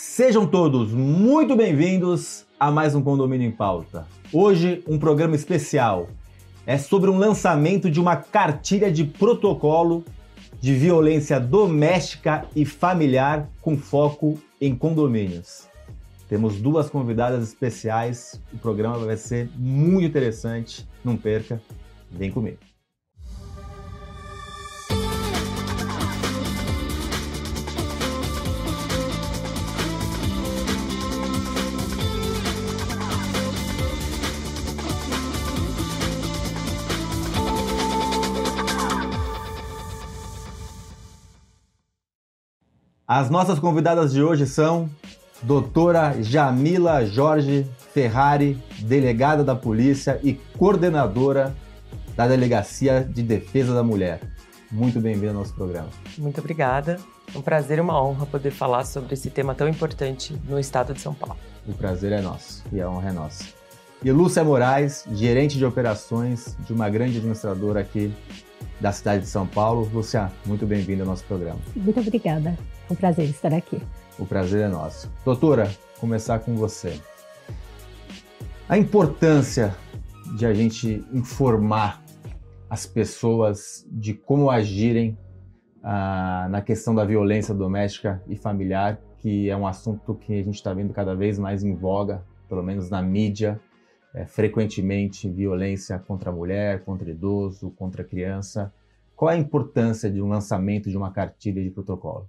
Sejam todos muito bem-vindos a mais um Condomínio em Pauta. Hoje, um programa especial. É sobre um lançamento de uma cartilha de protocolo de violência doméstica e familiar com foco em condomínios. Temos duas convidadas especiais. O programa vai ser muito interessante. Não perca. Vem comigo. As nossas convidadas de hoje são doutora Jamila Jorge Ferrari, delegada da polícia e coordenadora da Delegacia de Defesa da Mulher. Muito bem-vinda ao nosso programa. Muito obrigada. Um prazer e uma honra poder falar sobre esse tema tão importante no estado de São Paulo. O prazer é nosso e a honra é nossa. E Lúcia Moraes, gerente de operações de uma grande administradora aqui da cidade de São Paulo. Lúcia, muito bem-vinda ao nosso programa. Muito obrigada. Um prazer estar aqui. O prazer é nosso. Doutora, começar com você. A importância de a gente informar as pessoas de como agirem ah, na questão da violência doméstica e familiar, que é um assunto que a gente está vendo cada vez mais em voga, pelo menos na mídia, é, frequentemente violência contra a mulher, contra idoso, contra criança. Qual a importância de um lançamento de uma cartilha de protocolo?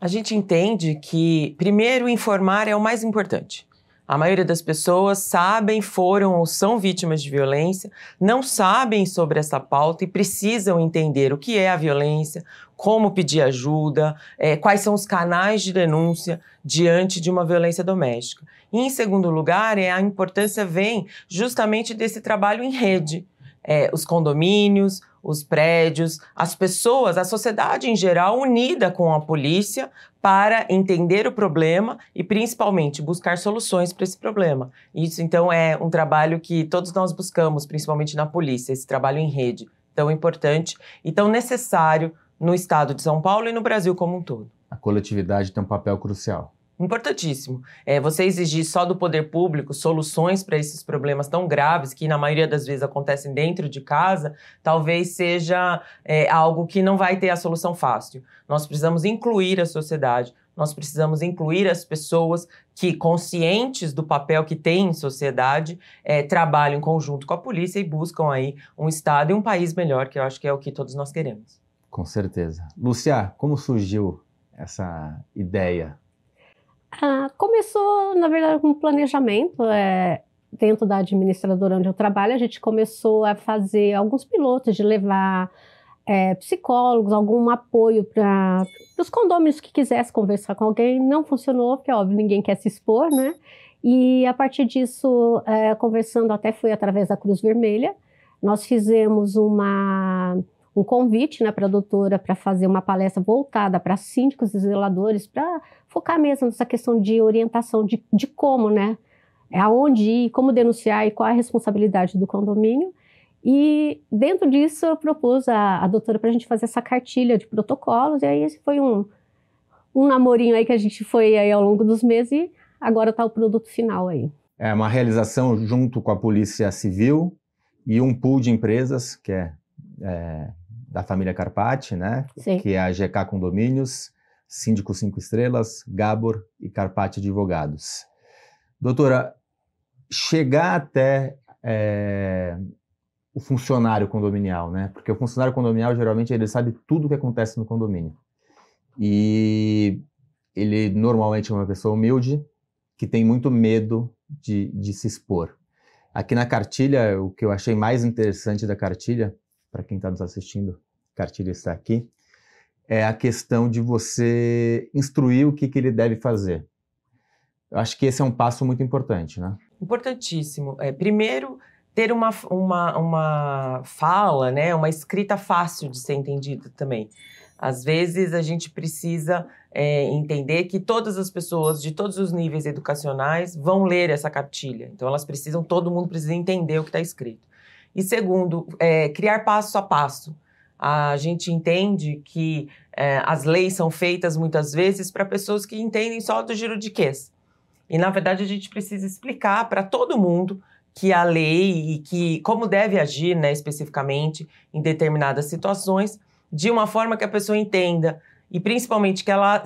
A gente entende que, primeiro, informar é o mais importante. A maioria das pessoas sabem, foram ou são vítimas de violência, não sabem sobre essa pauta e precisam entender o que é a violência, como pedir ajuda, é, quais são os canais de denúncia diante de uma violência doméstica. E, em segundo lugar, é a importância vem justamente desse trabalho em rede. É, os condomínios, os prédios, as pessoas, a sociedade em geral unida com a polícia para entender o problema e principalmente buscar soluções para esse problema. Isso então é um trabalho que todos nós buscamos, principalmente na polícia, esse trabalho em rede, tão importante e tão necessário no estado de São Paulo e no Brasil como um todo. A coletividade tem um papel crucial. Importantíssimo. É, você exigir só do poder público soluções para esses problemas tão graves, que na maioria das vezes acontecem dentro de casa, talvez seja é, algo que não vai ter a solução fácil. Nós precisamos incluir a sociedade, nós precisamos incluir as pessoas que, conscientes do papel que têm em sociedade, é, trabalham em conjunto com a polícia e buscam aí um Estado e um país melhor, que eu acho que é o que todos nós queremos. Com certeza. Lúcia, como surgiu essa ideia ah, começou, na verdade, com um planejamento. É, dentro da administradora onde eu trabalho, a gente começou a fazer alguns pilotos de levar é, psicólogos, algum apoio para os condôminos que quisessem conversar com alguém. Não funcionou, porque, óbvio, ninguém quer se expor, né? E a partir disso, é, conversando, até foi através da Cruz Vermelha, nós fizemos uma um convite né, para a doutora para fazer uma palestra voltada para síndicos e zeladores, para focar mesmo nessa questão de orientação de, de como, né? Aonde ir, como denunciar e qual a responsabilidade do condomínio. E dentro disso eu propus a, a doutora para a gente fazer essa cartilha de protocolos, e aí esse foi um, um namorinho aí que a gente foi aí ao longo dos meses e agora está o produto final aí. É uma realização junto com a Polícia Civil e um pool de empresas, que é, é da família Carpati, né? Sim. Que é a GK Condomínios, Síndico Cinco Estrelas, Gabor e Carpati Advogados. Doutora, chegar até é, o funcionário condominial, né? Porque o funcionário condominial geralmente ele sabe tudo o que acontece no condomínio. E ele normalmente é uma pessoa humilde que tem muito medo de, de se expor. Aqui na cartilha, o que eu achei mais interessante da cartilha para quem está nos assistindo, cartilha está aqui, é a questão de você instruir o que, que ele deve fazer. Eu acho que esse é um passo muito importante, né? Importantíssimo. É, primeiro, ter uma, uma, uma fala, né, uma escrita fácil de ser entendida também. Às vezes a gente precisa é, entender que todas as pessoas de todos os níveis educacionais vão ler essa cartilha. Então elas precisam, todo mundo precisa entender o que está escrito. E segundo, é, criar passo a passo. A gente entende que é, as leis são feitas muitas vezes para pessoas que entendem só do giro de quês. E na verdade a gente precisa explicar para todo mundo que a lei e que como deve agir, né, especificamente em determinadas situações, de uma forma que a pessoa entenda e principalmente que ela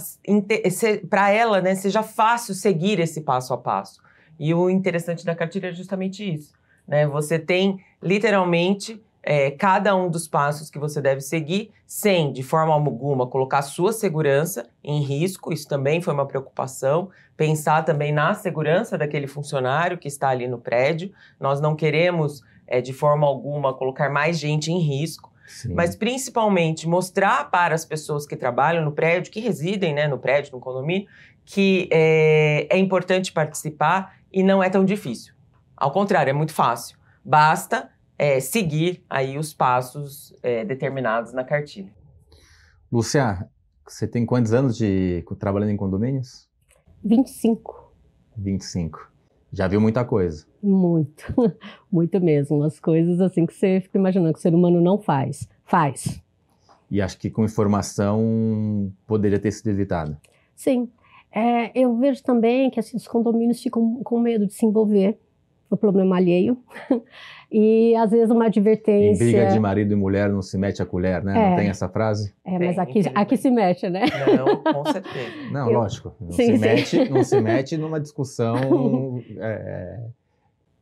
para ela, né, seja fácil seguir esse passo a passo. E o interessante da cartilha é justamente isso, né? Você tem literalmente é, cada um dos passos que você deve seguir, sem, de forma alguma, colocar a sua segurança em risco. Isso também foi uma preocupação. Pensar também na segurança daquele funcionário que está ali no prédio. Nós não queremos, é, de forma alguma, colocar mais gente em risco. Sim. Mas principalmente mostrar para as pessoas que trabalham no prédio, que residem né, no prédio, no condomínio, que é, é importante participar e não é tão difícil. Ao contrário, é muito fácil. Basta é, seguir aí os passos é, determinados na cartilha. Lúcia, você tem quantos anos de trabalhando em condomínios? 25. 25. Já viu muita coisa? Muito, muito mesmo. As coisas assim que você fica imaginando que o ser humano não faz. Faz. E acho que com informação poderia ter sido evitado. Sim. É, eu vejo também que assim, os condomínios ficam com medo de se envolver no problema alheio. e às vezes uma advertência. Em briga de marido e mulher não se mete a colher, né? É. Não tem essa frase? É, mas aqui, aqui se mete, né? Não, com certeza. Não, Eu... lógico. Não, sim, se sim. Mete, não se mete numa discussão. É,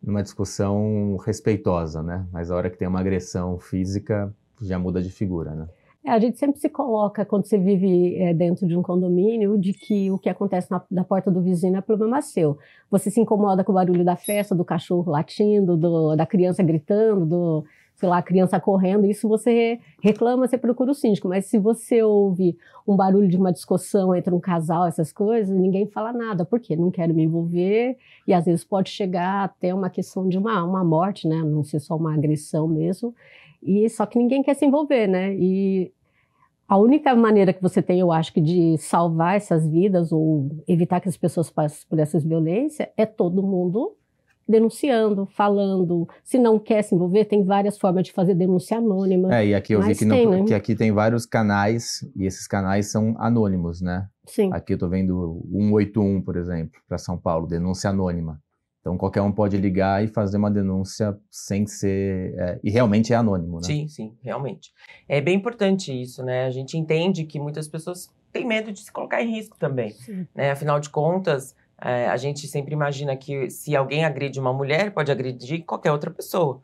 numa discussão respeitosa, né? Mas a hora que tem uma agressão física, já muda de figura, né? É, a gente sempre se coloca, quando você vive é, dentro de um condomínio, de que o que acontece na, na, porta do vizinho é problema seu. Você se incomoda com o barulho da festa, do cachorro latindo, do, da criança gritando, do, sei lá, a criança correndo, isso você reclama, você procura o síndico. Mas se você ouve um barulho de uma discussão entre um casal, essas coisas, ninguém fala nada. Por quê? Não quero me envolver. E às vezes pode chegar até uma questão de uma, uma morte, né? Não ser só uma agressão mesmo. E só que ninguém quer se envolver, né? E a única maneira que você tem, eu acho que de salvar essas vidas ou evitar que as pessoas passem por essas violências é todo mundo denunciando, falando. Se não quer se envolver, tem várias formas de fazer denúncia anônima. É, e aqui eu vi que, tem, né? que, aqui tem vários canais, e esses canais são anônimos, né? Sim. Aqui eu tô vendo 181, por exemplo, para São Paulo, denúncia anônima. Então qualquer um pode ligar e fazer uma denúncia sem ser. É, e realmente é anônimo, né? Sim, sim, realmente. É bem importante isso, né? A gente entende que muitas pessoas têm medo de se colocar em risco também. Né? Afinal de contas, é, a gente sempre imagina que se alguém agride uma mulher, pode agredir qualquer outra pessoa.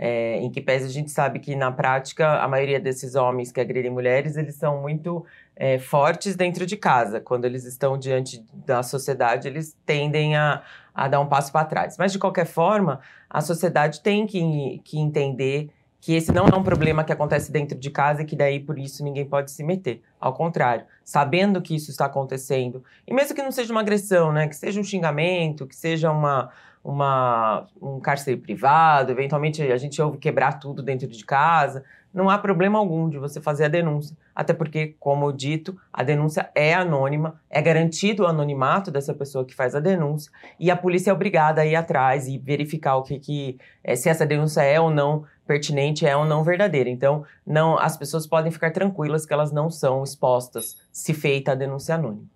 É, em que pese a gente sabe que na prática a maioria desses homens que agridem mulheres eles são muito é, fortes dentro de casa. Quando eles estão diante da sociedade eles tendem a, a dar um passo para trás. Mas de qualquer forma a sociedade tem que, que entender que esse não é um problema que acontece dentro de casa e que daí por isso ninguém pode se meter. Ao contrário, sabendo que isso está acontecendo, e mesmo que não seja uma agressão, né, que seja um xingamento, que seja uma, uma, um cárcere privado, eventualmente a gente ouve quebrar tudo dentro de casa, não há problema algum de você fazer a denúncia. Até porque, como dito, a denúncia é anônima, é garantido o anonimato dessa pessoa que faz a denúncia, e a polícia é obrigada a ir atrás e verificar o que, que é, se essa denúncia é ou não pertinente, é ou não verdadeira. Então, não, as pessoas podem ficar tranquilas que elas não são expostas se feita a denúncia anônima.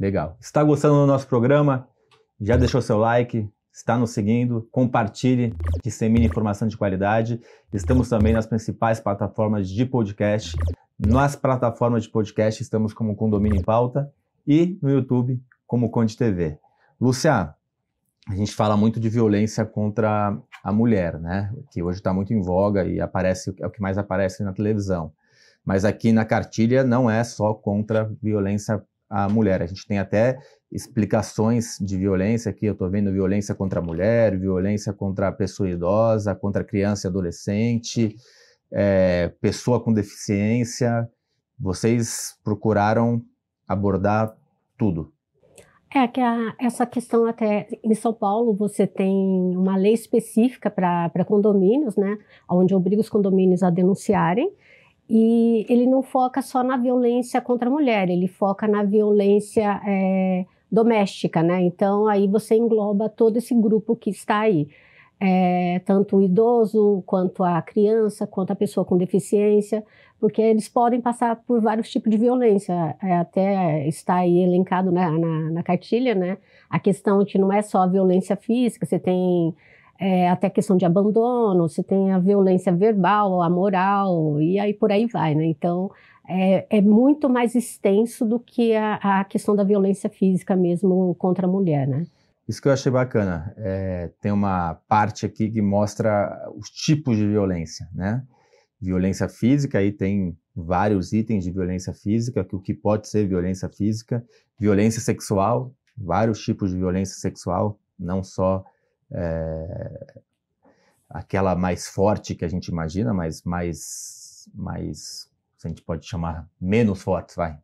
Legal. Está gostando do nosso programa? Já deixou seu like? está nos seguindo, compartilhe, dissemine informação de qualidade. Estamos também nas principais plataformas de podcast. Nas plataformas de podcast estamos como Condomínio em Pauta e no YouTube como Conde TV. Lúcia, a gente fala muito de violência contra a mulher, né? Que hoje está muito em voga e aparece é o que mais aparece na televisão. Mas aqui na cartilha não é só contra violência à mulher. A gente tem até explicações de violência aqui. Eu estou vendo violência contra a mulher, violência contra a pessoa idosa, contra criança e adolescente, é, pessoa com deficiência. Vocês procuraram abordar tudo. É que a, essa questão até em São Paulo você tem uma lei específica para condomínios, né, onde obriga os condomínios a denunciarem. E ele não foca só na violência contra a mulher, ele foca na violência é, doméstica, né? Então aí você engloba todo esse grupo que está aí. É, tanto o idoso, quanto a criança, quanto a pessoa com deficiência, porque eles podem passar por vários tipos de violência. É, até está aí elencado né, na, na cartilha, né? A questão que não é só a violência física, você tem é, até a questão de abandono, você tem a violência verbal, a moral, e aí por aí vai, né? Então, é, é muito mais extenso do que a, a, questão da violência física mesmo contra a mulher, né? Isso que eu achei bacana. É, tem uma parte aqui que mostra os tipos de violência, né? Violência física, aí tem vários itens de violência física, que o que pode ser violência física, violência sexual, vários tipos de violência sexual, não só é, aquela mais forte que a gente imagina, mas mais, mais, a gente pode chamar menos forte, vai.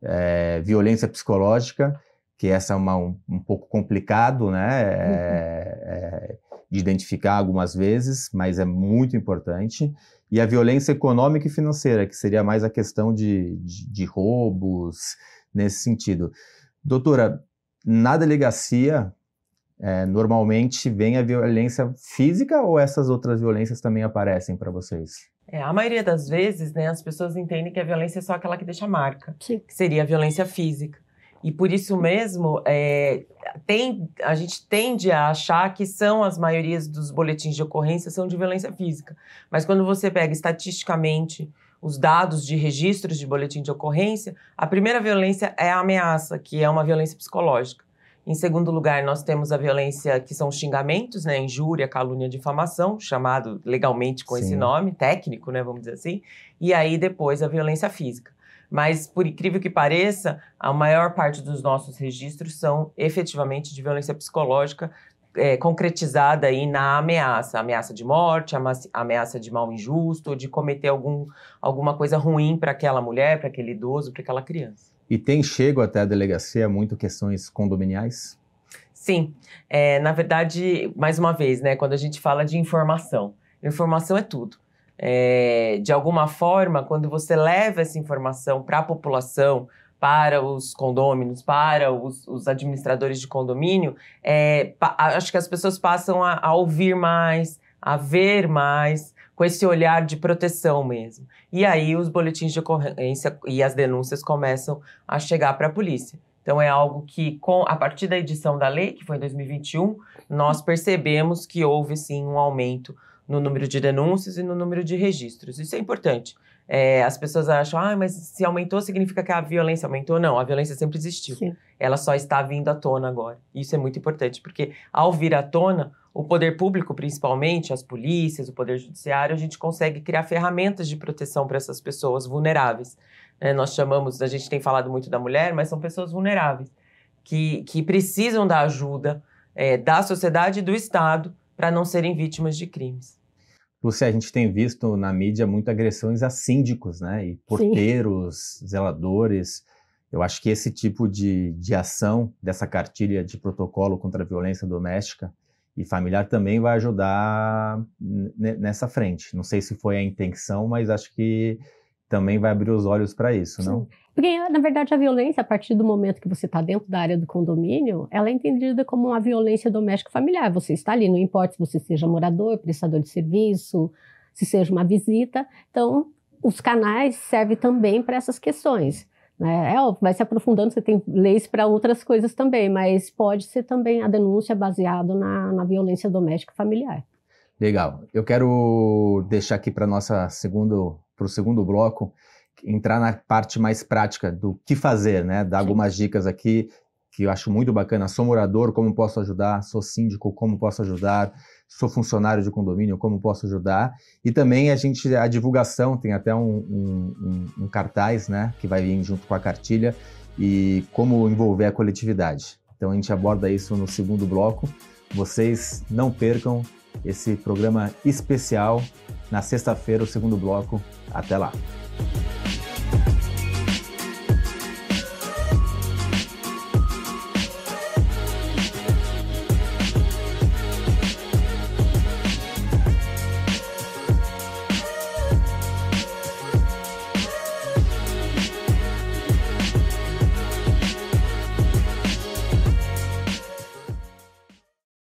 É, violência psicológica, que essa é uma, um, um pouco complicado, né, é, é, de identificar algumas vezes, mas é muito importante. E a violência econômica e financeira, que seria mais a questão de, de, de roubos, nesse sentido. Doutora, na delegacia, é, normalmente vem a violência física ou essas outras violências também aparecem para vocês? É, a maioria das vezes, né, as pessoas entendem que a violência é só aquela que deixa marca, Sim. que seria a violência física. E por isso mesmo, é, tem, a gente tende a achar que são as maiorias dos boletins de ocorrência são de violência física. Mas quando você pega estatisticamente os dados de registros de boletim de ocorrência, a primeira violência é a ameaça, que é uma violência psicológica. Em segundo lugar, nós temos a violência que são xingamentos, né, injúria, calúnia, difamação, chamado legalmente com Sim. esse nome, técnico, né, vamos dizer assim. E aí depois a violência física. Mas, por incrível que pareça, a maior parte dos nossos registros são efetivamente de violência psicológica, é, concretizada aí na ameaça, ameaça de morte, ameaça de mal injusto, de cometer algum, alguma coisa ruim para aquela mulher, para aquele idoso, para aquela criança. E tem chego até a delegacia muito questões condominiais? Sim, é, na verdade, mais uma vez, né, quando a gente fala de informação, informação é tudo. É, de alguma forma, quando você leva essa informação para a população, para os condôminos, para os, os administradores de condomínio, é, acho que as pessoas passam a, a ouvir mais, a ver mais, com esse olhar de proteção mesmo. E aí os boletins de ocorrência e as denúncias começam a chegar para a polícia. Então é algo que, com, a partir da edição da lei, que foi em 2021, nós percebemos que houve sim um aumento no número de denúncias e no número de registros. Isso é importante. É, as pessoas acham, ah, mas se aumentou significa que a violência aumentou? Não, a violência sempre existiu. Sim. Ela só está vindo à tona agora. Isso é muito importante, porque ao vir à tona, o poder público, principalmente, as polícias, o poder judiciário, a gente consegue criar ferramentas de proteção para essas pessoas vulneráveis. É, nós chamamos, a gente tem falado muito da mulher, mas são pessoas vulneráveis, que, que precisam da ajuda é, da sociedade e do Estado para não serem vítimas de crimes. Lúcia, a gente tem visto na mídia muitas agressões a síndicos, né? E porteiros, Sim. zeladores. Eu acho que esse tipo de, de ação, dessa cartilha de protocolo contra a violência doméstica, e familiar também vai ajudar nessa frente. Não sei se foi a intenção, mas acho que também vai abrir os olhos para isso, Sim. não? Porque, na verdade, a violência, a partir do momento que você está dentro da área do condomínio, ela é entendida como uma violência doméstica familiar. Você está ali, não importa se você seja morador, prestador de serviço, se seja uma visita. Então, os canais servem também para essas questões. Né? É óbvio, vai se aprofundando, você tem leis para outras coisas também, mas pode ser também a denúncia baseada na, na violência doméstica familiar. Legal. Eu quero deixar aqui para nossa segundo para o segundo bloco entrar na parte mais prática do que fazer, né? Dar Sim. algumas dicas aqui que eu acho muito bacana. Sou morador, como posso ajudar? Sou síndico, como posso ajudar? Sou funcionário de condomínio, como posso ajudar? E também a gente, a divulgação, tem até um, um, um, um cartaz, né, que vai vir junto com a cartilha e como envolver a coletividade. Então a gente aborda isso no segundo bloco. Vocês não percam esse programa especial na sexta-feira, o segundo bloco. Até lá!